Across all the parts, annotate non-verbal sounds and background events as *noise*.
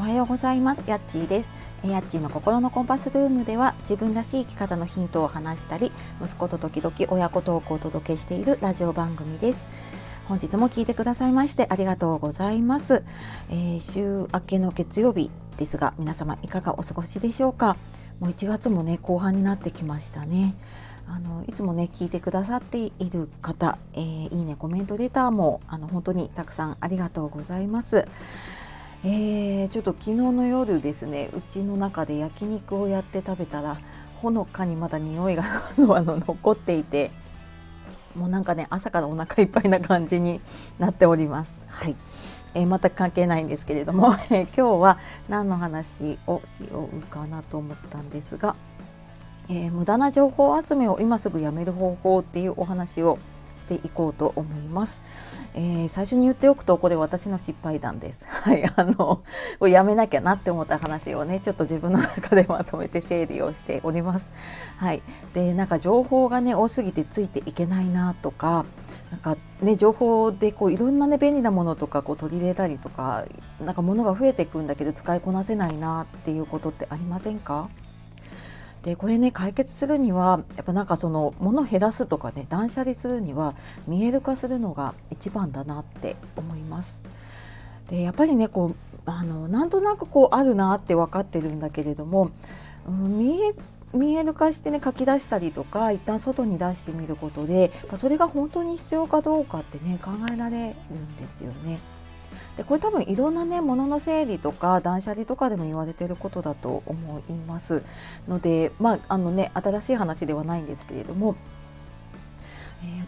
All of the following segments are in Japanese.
おはようございます。やっちーです。やっちーの心のコンパスルームでは自分らしい生き方のヒントを話したり息子と時々親子トークをお届けしているラジオ番組です。本日も聞いてくださいましてありがとうございます、えー、週明けの月曜日ですが皆様いかがお過ごしでしょうか？もう1月もね後半になってきましたね。あのいつもね聞いてくださっている方、えー、いいねコメントレターもあの本当にたくさんありがとうございます。えー、ちょっと昨日の夜ですねうちの中で焼肉をやって食べたらほのかにまだ匂いがあの残っていてもうなんかね朝からお腹いっぱいな感じになっております。はい、えー、全く関係ないんですけれども、*laughs* え、今日は何の話をしようかなと思ったんですが、えー、無駄な情報集めを今すぐやめる方法っていうお話をしていこうと思います。えー、最初に言っておくとこれ私の失敗談です。*laughs* はい、あのやめなきゃなって思った話をねちょっと自分の中でまとめて整理をしております。はい、でなんか情報がね多すぎてついていけないなとか。なんかね、情報でこういろんな、ね、便利なものとかこう取り入れたりとかなんか物が増えていくんだけど使いこなせないなっていうことってありませんか？でこれね解決するにはやっぱなんかその物減らすとかね断捨離するには見える化するのが一番だなって思います。でやっぱりねこうあのなんとなくこうあるなって分かってるんだけれども、うん、見え見える化してね書き出したりとか一旦外に出してみることでそれが本当に必要かどうかってね考えられるんですよね。でこれ多分いろんなねものの整理とか断捨離とかでも言われてることだと思いますのでまああのね新しい話ではないんですけれども、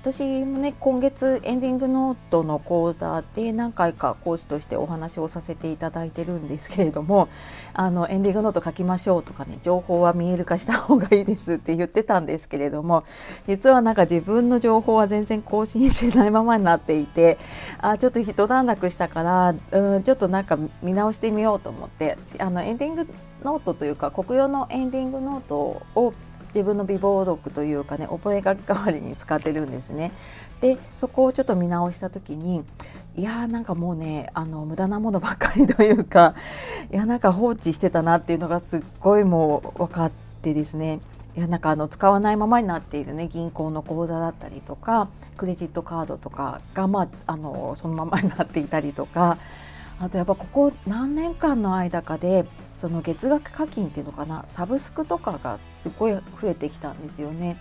私もね今月エンディングノートの講座で何回か講師としてお話をさせていただいてるんですけれども *laughs* あのエンディングノート書きましょうとかね情報は見える化した方がいいですって言ってたんですけれども実はなんか自分の情報は全然更新しないままになっていてあちょっと一段落したからうんちょっとなんか見直してみようと思ってあのエンディングノートというか国用のエンディングノートを自分の備忘録というかね覚書代わりに使ってるんですね。でそこをちょっと見直した時にいやーなんかもうねあの無駄なものばっかりというかいやなんか放置してたなっていうのがすっごいもう分かってですねいやなんかあの使わないままになっているね銀行の口座だったりとかクレジットカードとかが、まあ、あのそのままになっていたりとかあとやっぱここ何年間の間かでその月額課金っていうのかなサブスクとかがすごい増えてきたんですよね。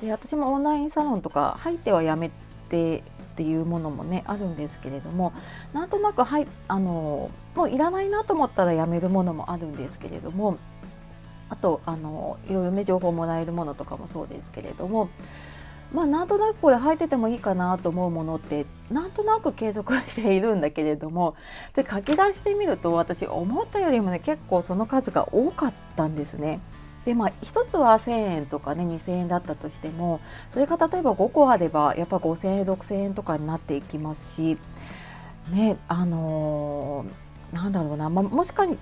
で私もオンラインサロンとか入ってはやめてっていうものもねあるんですけれどもなんとなくはいあのもういらないなと思ったらやめるものもあるんですけれどもあとあのいろいろね情報もらえるものとかもそうですけれどもまあなんとなくこれ履いててもいいかなと思うものってなんとなく継続しているんだけれどもで書き出してみると私思ったよりもね結構その数が多かったんですね。でまあ1つは1,000円とかね2,000円だったとしてもそれが例えば5個あればやっぱ5,000円6,000円とかになっていきますしねあのー、なんだろうな、まあ、もしかに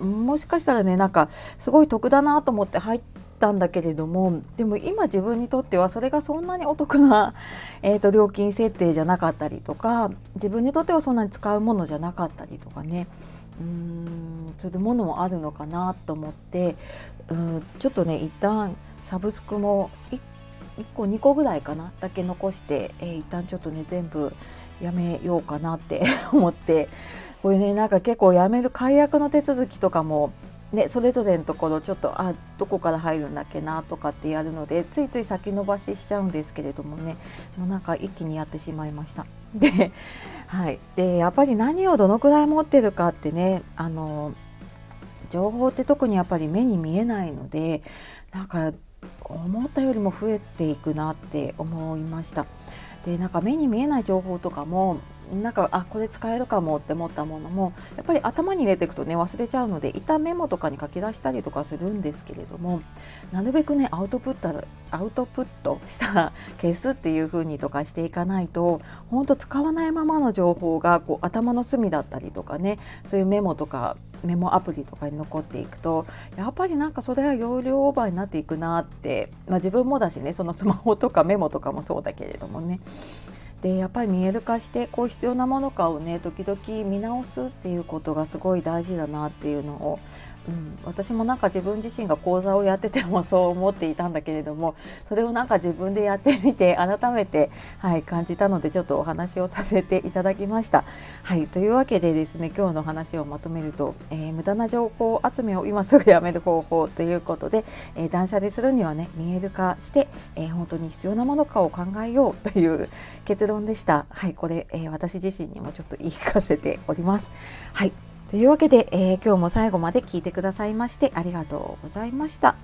もしかしたらねなんかすごい得だなと思って入ってたんだけれどもでも今自分にとってはそれがそんなにお得な、*laughs* えーと、料金設定じゃなかったりとか自分にとってはそんなに使うものじゃなかったりとかね。うんそういうものもあるのかなと思ってうんちょっとね一旦サブスクも1個2個ぐらいかなだけ残して、えー、一旦ちょっとね全部やめようかなって *laughs* 思って。これねなんか結構やめる解約の手続きとかもね、それぞれのところちょっとあどこから入るんだっけなとかってやるのでついつい先延ばししちゃうんですけれどもねもうなんか一気にやってしまいました。*laughs* で,、はい、でやっぱり何をどのくらい持ってるかってねあの情報って特にやっぱり目に見えないのでなんか思ったよりも増えていくなって思いました。でなんか目に見えない情報とかもなんかあこれ使えるかもって思ったものもやっぱり頭に入れていくとね忘れちゃうので一旦メモとかに書き出したりとかするんですけれどもなるべくねアウトプットアウトプットしたら消すっていう風にとかしていかないと本当使わないままの情報がこう頭の隅だったりとかねそういうメモとかメモアプリとかに残っていくとやっぱりなんかそれは容量オーバーになっていくなって、まあ、自分もだしねそのスマホとかメモとかもそうだけれどもね。でやっぱり見える化してこう必要なものかをね時々見直すっていうことがすごい大事だなっていうのをうん、私もなんか自分自身が講座をやっててもそう思っていたんだけれどもそれをなんか自分でやってみて改めて、はい、感じたのでちょっとお話をさせていただきました。はい、というわけでですね今日の話をまとめると、えー、無駄な情報集めを今すぐやめる方法ということで、えー、断捨離するにはね見える化して、えー、本当に必要なものかを考えようという結論でした。はい、これ、え私自身にもちょっと言い聞かせております。はいというわけで、えー、今日も最後まで聞いてくださいましてありがとうございました。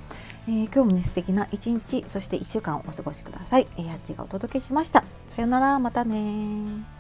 えー、今日もね、素敵な一日、そして一週間をお過ごしください。えー、やっちがお届けしました。さよなら、またね